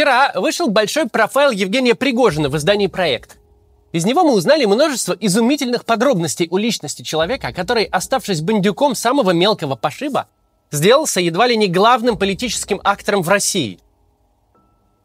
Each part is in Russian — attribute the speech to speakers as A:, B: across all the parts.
A: Вчера вышел большой профайл Евгения Пригожина в издании «Проект». Из него мы узнали множество изумительных подробностей о личности человека, который, оставшись бандюком самого мелкого пошиба, сделался едва ли не главным политическим актором в России.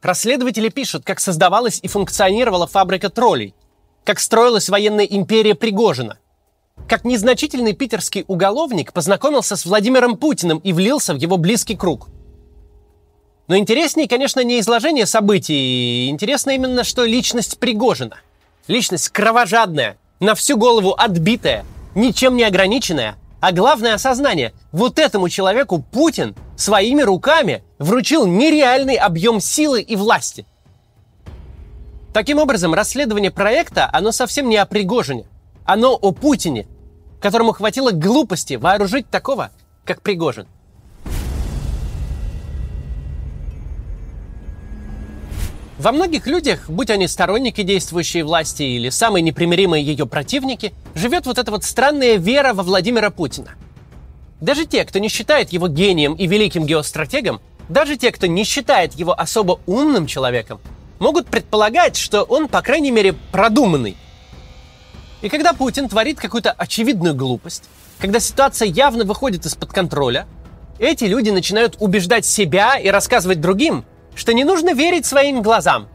A: Расследователи пишут, как создавалась и функционировала фабрика троллей, как строилась военная империя Пригожина, как незначительный питерский уголовник познакомился с Владимиром Путиным и влился в его близкий круг. Но интереснее, конечно, не изложение событий, интересно именно, что личность Пригожина – Личность кровожадная, на всю голову отбитая, ничем не ограниченная, а главное осознание, вот этому человеку Путин своими руками вручил нереальный объем силы и власти. Таким образом, расследование проекта, оно совсем не о Пригожине. Оно о Путине, которому хватило глупости вооружить такого, как Пригожин. Во многих людях, будь они сторонники действующей власти или самые непримиримые ее противники, живет вот эта вот странная вера во Владимира Путина. Даже те, кто не считает его гением и великим геостратегом, даже те, кто не считает его особо умным человеком, могут предполагать, что он, по крайней мере, продуманный. И когда Путин творит какую-то очевидную глупость, когда ситуация явно выходит из-под контроля, эти люди начинают убеждать себя и рассказывать другим – что не нужно верить своим глазам.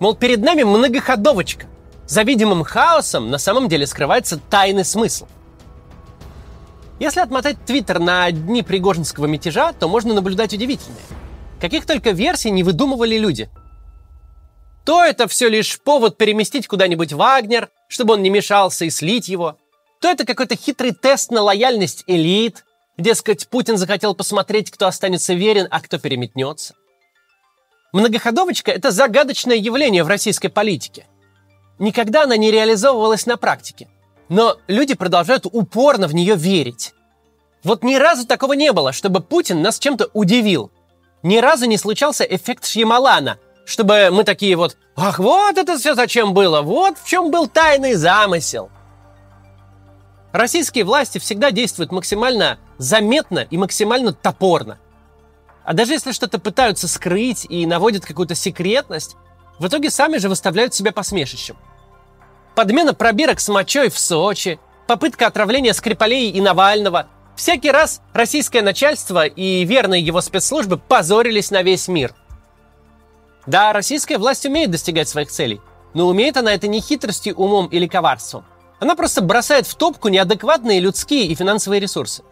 A: Мол, перед нами многоходовочка. За видимым хаосом на самом деле скрывается тайный смысл. Если отмотать Твиттер на дни Пригожинского мятежа, то можно наблюдать удивительное. Каких только версий не выдумывали люди. То это все лишь повод переместить куда-нибудь Вагнер, чтобы он не мешался и слить его. То это какой-то хитрый тест на лояльность элит. Дескать, Путин захотел посмотреть, кто останется верен, а кто переметнется. Многоходовочка – это загадочное явление в российской политике. Никогда она не реализовывалась на практике. Но люди продолжают упорно в нее верить. Вот ни разу такого не было, чтобы Путин нас чем-то удивил. Ни разу не случался эффект Шьямалана, чтобы мы такие вот «Ах, вот это все зачем было! Вот в чем был тайный замысел!» Российские власти всегда действуют максимально заметно и максимально топорно – а даже если что-то пытаются скрыть и наводят какую-то секретность, в итоге сами же выставляют себя посмешищем. Подмена пробирок с мочой в Сочи, попытка отравления Скрипалей и Навального. Всякий раз российское начальство и верные его спецслужбы позорились на весь мир. Да, российская власть умеет достигать своих целей, но умеет она это не хитростью, умом или коварством. Она просто бросает в топку неадекватные людские и финансовые ресурсы.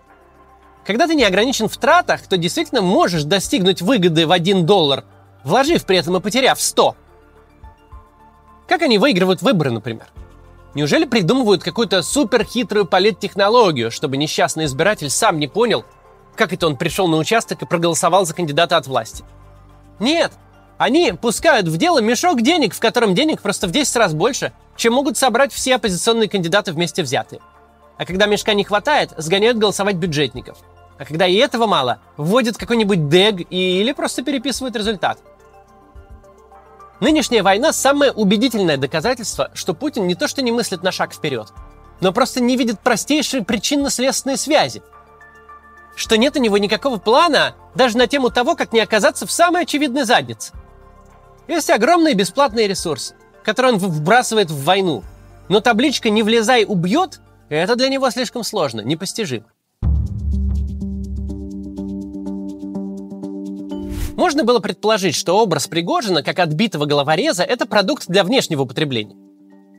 A: Когда ты не ограничен в тратах, то действительно можешь достигнуть выгоды в 1 доллар, вложив при этом и потеряв 100. Как они выигрывают выборы, например? Неужели придумывают какую-то суперхитрую политтехнологию, чтобы несчастный избиратель сам не понял, как это он пришел на участок и проголосовал за кандидата от власти? Нет, они пускают в дело мешок денег, в котором денег просто в 10 раз больше, чем могут собрать все оппозиционные кандидаты вместе взятые. А когда мешка не хватает, сгоняют голосовать бюджетников – а когда и этого мало, вводят какой-нибудь дег или просто переписывают результат. Нынешняя война – самое убедительное доказательство, что Путин не то что не мыслит на шаг вперед, но просто не видит простейшие причинно-следственные связи. Что нет у него никакого плана даже на тему того, как не оказаться в самой очевидной заднице. Есть огромные бесплатные ресурсы, которые он вбрасывает в войну. Но табличка «Не влезай, убьет» – это для него слишком сложно, непостижимо. Можно было предположить, что образ Пригожина, как отбитого головореза, это продукт для внешнего употребления.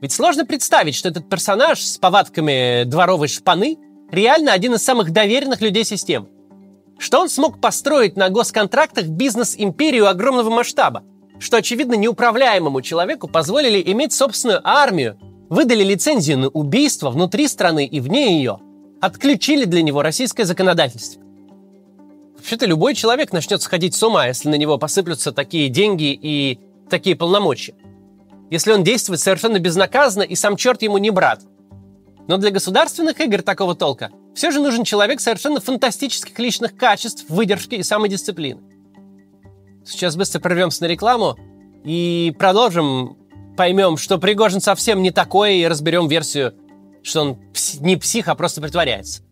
A: Ведь сложно представить, что этот персонаж с повадками дворовой шпаны реально один из самых доверенных людей системы. Что он смог построить на госконтрактах бизнес-империю огромного масштаба, что, очевидно, неуправляемому человеку позволили иметь собственную армию, выдали лицензию на убийство внутри страны и вне ее, отключили для него российское законодательство. Вообще-то любой человек начнет сходить с ума, если на него посыплются такие деньги и такие полномочия. Если он действует совершенно безнаказанно и сам черт ему не брат. Но для государственных игр такого толка все же нужен человек совершенно фантастических личных качеств, выдержки и самодисциплины. Сейчас быстро прервемся на рекламу и продолжим, поймем, что Пригожин совсем не такой, и разберем версию, что он не псих, а просто притворяется.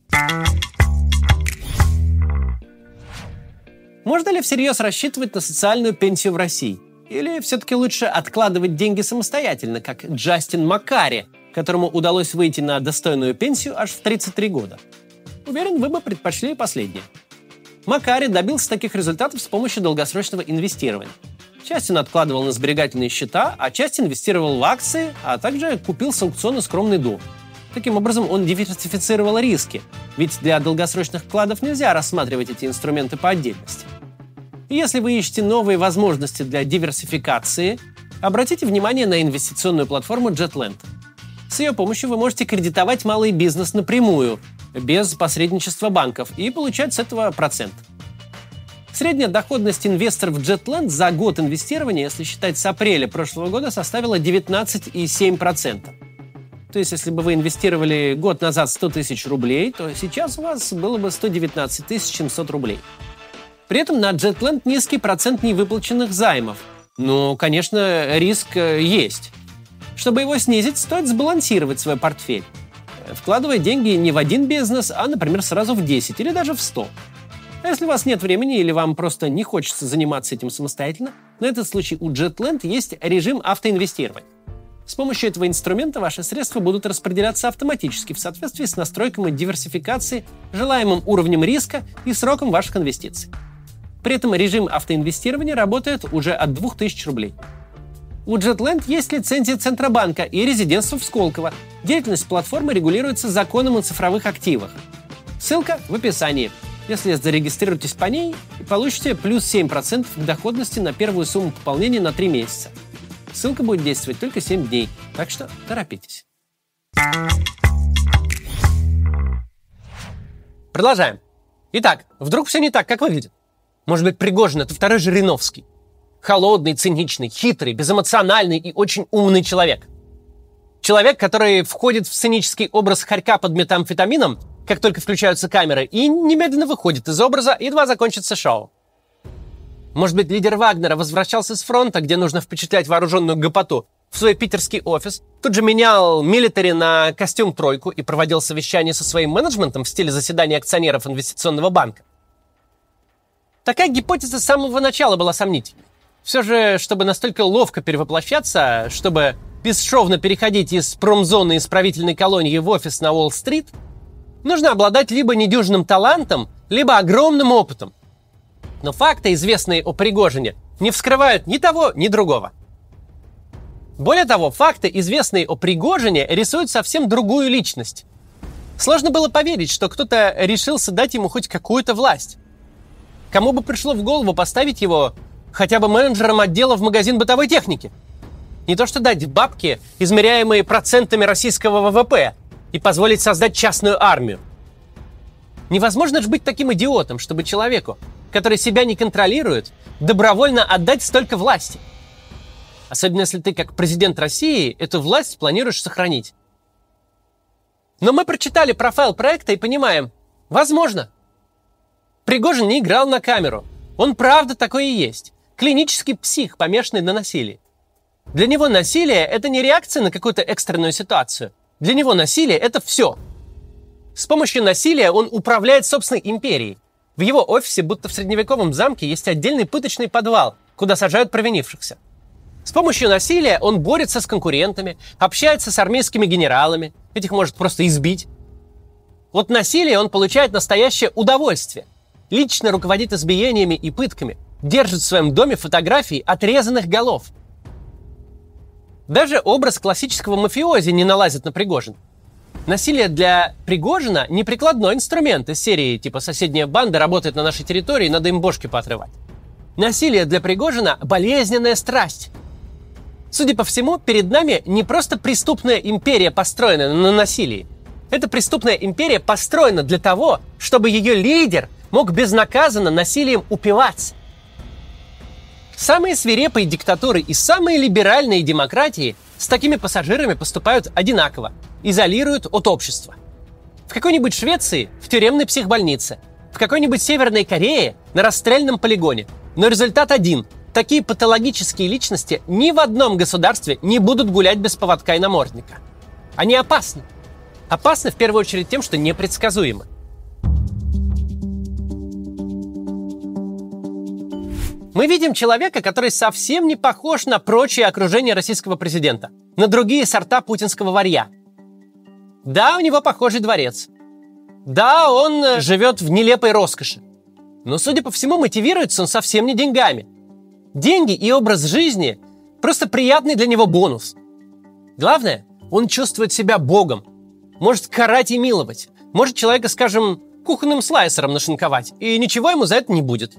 A: Можно ли всерьез рассчитывать на социальную пенсию в России? Или все-таки лучше откладывать деньги самостоятельно, как Джастин Макари, которому удалось выйти на достойную пенсию аж в 33 года? Уверен, вы бы предпочли последнее. Макари добился таких результатов с помощью долгосрочного инвестирования. Часть он откладывал на сберегательные счета, а часть инвестировал в акции, а также купил с аукциона скромный дом. Таким образом, он диверсифицировал риски, ведь для долгосрочных вкладов нельзя рассматривать эти инструменты по отдельности. Если вы ищете новые возможности для диверсификации, обратите внимание на инвестиционную платформу JetLand. С ее помощью вы можете кредитовать малый бизнес напрямую, без посредничества банков, и получать с этого процент. Средняя доходность инвесторов в JetLand за год инвестирования, если считать с апреля прошлого года, составила 19,7%. То есть, если бы вы инвестировали год назад 100 тысяч рублей, то сейчас у вас было бы 119 700 рублей. При этом на JetLand низкий процент невыплаченных займов. Но, конечно, риск э, есть. Чтобы его снизить, стоит сбалансировать свой портфель. Вкладывая деньги не в один бизнес, а, например, сразу в 10 или даже в 100. А если у вас нет времени или вам просто не хочется заниматься этим самостоятельно, на этот случай у JetLand есть режим автоинвестирования. С помощью этого инструмента ваши средства будут распределяться автоматически в соответствии с настройками диверсификации, желаемым уровнем риска и сроком ваших инвестиций. При этом режим автоинвестирования работает уже от 2000 рублей. У JetLand есть лицензия Центробанка и резидентство в Сколково. Деятельность платформы регулируется законом о цифровых активах. Ссылка в описании. Если зарегистрируетесь по ней, получите плюс 7% к доходности на первую сумму пополнения на 3 месяца. Ссылка будет действовать только 7 дней, так что торопитесь. Продолжаем. Итак, вдруг все не так, как выглядит? Может быть, Пригожин — это второй Жириновский. Холодный, циничный, хитрый, безэмоциональный и очень умный человек. Человек, который входит в сценический образ хорька под метамфетамином, как только включаются камеры, и немедленно выходит из образа, едва закончится шоу. Может быть, лидер Вагнера возвращался с фронта, где нужно впечатлять вооруженную гопоту, в свой питерский офис, тут же менял милитари на костюм тройку и проводил совещание со своим менеджментом в стиле заседания акционеров инвестиционного банка. Такая гипотеза с самого начала была сомнительной. Все же, чтобы настолько ловко перевоплощаться, чтобы бесшовно переходить из промзоны исправительной колонии в офис на Уолл-стрит, нужно обладать либо недюжным талантом, либо огромным опытом. Но факты, известные о Пригожине, не вскрывают ни того, ни другого. Более того, факты, известные о Пригожине, рисуют совсем другую личность. Сложно было поверить, что кто-то решился дать ему хоть какую-то власть. Кому бы пришло в голову поставить его хотя бы менеджером отдела в магазин бытовой техники? Не то что дать бабки, измеряемые процентами российского ВВП, и позволить создать частную армию. Невозможно же быть таким идиотом, чтобы человеку, который себя не контролирует, добровольно отдать столько власти. Особенно если ты, как президент России, эту власть планируешь сохранить. Но мы прочитали профайл проекта и понимаем, возможно, Пригожин не играл на камеру. Он правда такой и есть. Клинический псих, помешанный на насилии. Для него насилие – это не реакция на какую-то экстренную ситуацию. Для него насилие – это все. С помощью насилия он управляет собственной империей. В его офисе, будто в средневековом замке, есть отдельный пыточный подвал, куда сажают провинившихся. С помощью насилия он борется с конкурентами, общается с армейскими генералами, этих может просто избить. Вот насилие он получает настоящее удовольствие – лично руководит избиениями и пытками, держит в своем доме фотографии отрезанных голов. Даже образ классического мафиози не налазит на Пригожин. Насилие для Пригожина не прикладной инструмент из серии типа «Соседняя банда работает на нашей территории, надо им бошки поотрывать». Насилие для Пригожина – болезненная страсть. Судя по всему, перед нами не просто преступная империя, построенная на насилии. Эта преступная империя построена для того, чтобы ее лидер мог безнаказанно насилием упиваться. Самые свирепые диктатуры и самые либеральные демократии с такими пассажирами поступают одинаково, изолируют от общества. В какой-нибудь Швеции в тюремной психбольнице, в какой-нибудь Северной Корее на расстрельном полигоне. Но результат один. Такие патологические личности ни в одном государстве не будут гулять без поводка и намордника. Они опасны. Опасны в первую очередь тем, что непредсказуемы. Мы видим человека, который совсем не похож на прочее окружение российского президента, на другие сорта путинского варья. Да, у него похожий дворец. Да, он э, живет в нелепой роскоши. Но, судя по всему, мотивируется он совсем не деньгами. Деньги и образ жизни – просто приятный для него бонус. Главное, он чувствует себя богом. Может карать и миловать. Может человека, скажем, кухонным слайсером нашинковать. И ничего ему за это не будет.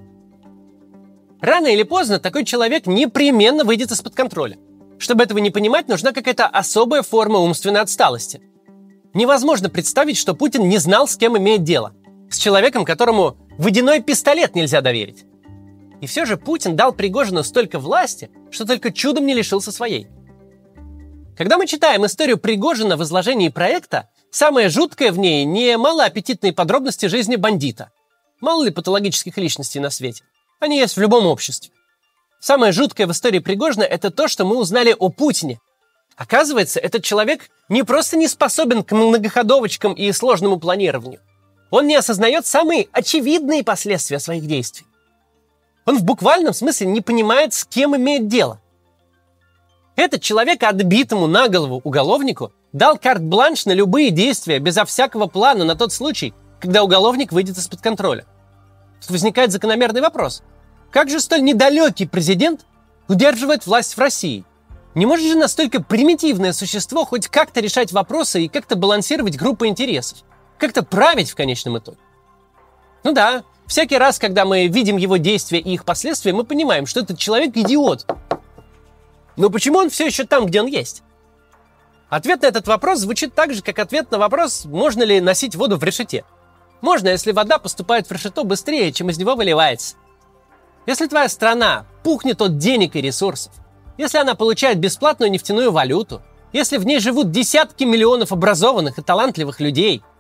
A: Рано или поздно такой человек непременно выйдет из-под контроля. Чтобы этого не понимать, нужна какая-то особая форма умственной отсталости. Невозможно представить, что Путин не знал, с кем имеет дело. С человеком, которому водяной пистолет нельзя доверить. И все же Путин дал Пригожину столько власти, что только чудом не лишился своей. Когда мы читаем историю Пригожина в изложении проекта, самое жуткое в ней не малоаппетитные подробности жизни бандита. Мало ли патологических личностей на свете. Они есть в любом обществе. Самое жуткое в истории Пригожина – это то, что мы узнали о Путине. Оказывается, этот человек не просто не способен к многоходовочкам и сложному планированию. Он не осознает самые очевидные последствия своих действий. Он в буквальном смысле не понимает, с кем имеет дело. Этот человек отбитому на голову уголовнику дал карт-бланш на любые действия безо всякого плана на тот случай, когда уголовник выйдет из-под контроля. Тут возникает закономерный вопрос. Как же столь недалекий президент удерживает власть в России? Не может же настолько примитивное существо хоть как-то решать вопросы и как-то балансировать группы интересов? как-то править в конечном итоге. Ну да, всякий раз, когда мы видим его действия и их последствия, мы понимаем, что этот человек идиот. Но почему он все еще там, где он есть? Ответ на этот вопрос звучит так же, как ответ на вопрос, можно ли носить воду в решете. Можно, если вода поступает в решето быстрее, чем из него выливается. Если твоя страна пухнет от денег и ресурсов, если она получает бесплатную нефтяную валюту, если в ней живут десятки миллионов образованных и талантливых людей –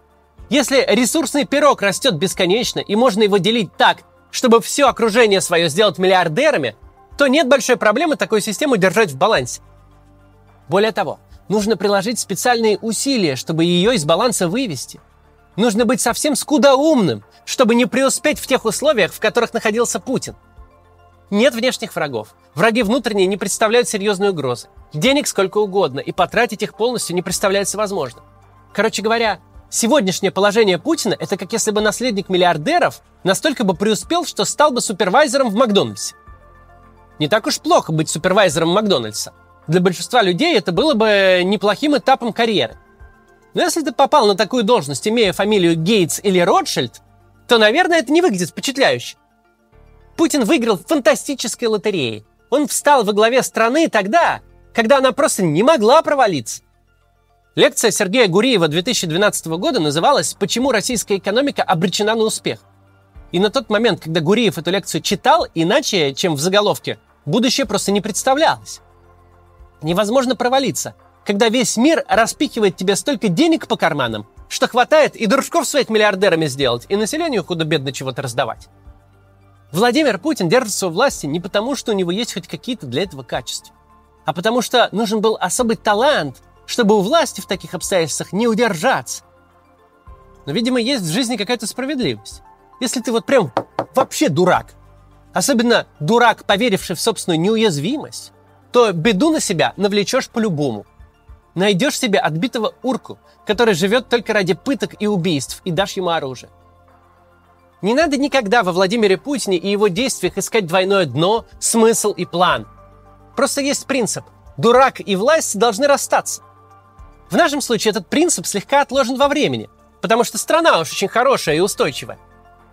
A: если ресурсный пирог растет бесконечно и можно его делить так, чтобы все окружение свое сделать миллиардерами, то нет большой проблемы такую систему держать в балансе. Более того, нужно приложить специальные усилия, чтобы ее из баланса вывести. Нужно быть совсем скудоумным, чтобы не преуспеть в тех условиях, в которых находился Путин. Нет внешних врагов. Враги внутренние не представляют серьезной угрозы. Денег сколько угодно, и потратить их полностью не представляется возможным. Короче говоря, Сегодняшнее положение Путина – это как если бы наследник миллиардеров настолько бы преуспел, что стал бы супервайзером в Макдональдсе. Не так уж плохо быть супервайзером Макдональдса. Для большинства людей это было бы неплохим этапом карьеры. Но если ты попал на такую должность, имея фамилию Гейтс или Ротшильд, то, наверное, это не выглядит впечатляюще. Путин выиграл в фантастической лотерее. Он встал во главе страны тогда, когда она просто не могла провалиться. Лекция Сергея Гуриева 2012 года называлась «Почему российская экономика обречена на успех?». И на тот момент, когда Гуриев эту лекцию читал, иначе, чем в заголовке, будущее просто не представлялось. Невозможно провалиться, когда весь мир распихивает тебе столько денег по карманам, что хватает и дружков своих миллиардерами сделать, и населению худо-бедно чего-то раздавать. Владимир Путин держится у власти не потому, что у него есть хоть какие-то для этого качества, а потому что нужен был особый талант – чтобы у власти в таких обстоятельствах не удержаться. Но, видимо, есть в жизни какая-то справедливость. Если ты вот прям вообще дурак, особенно дурак, поверивший в собственную неуязвимость, то беду на себя навлечешь по-любому. Найдешь себе отбитого урку, который живет только ради пыток и убийств, и дашь ему оружие. Не надо никогда во Владимире Путине и его действиях искать двойное дно, смысл и план. Просто есть принцип. Дурак и власть должны расстаться. В нашем случае этот принцип слегка отложен во времени, потому что страна уж очень хорошая и устойчивая.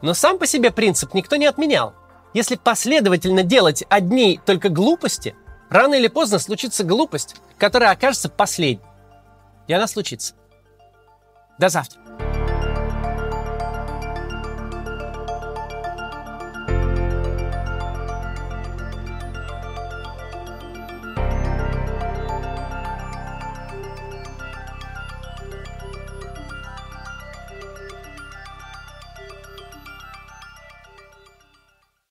A: Но сам по себе принцип никто не отменял. Если последовательно делать одни только глупости, рано или поздно случится глупость, которая окажется последней. И она случится. До завтра.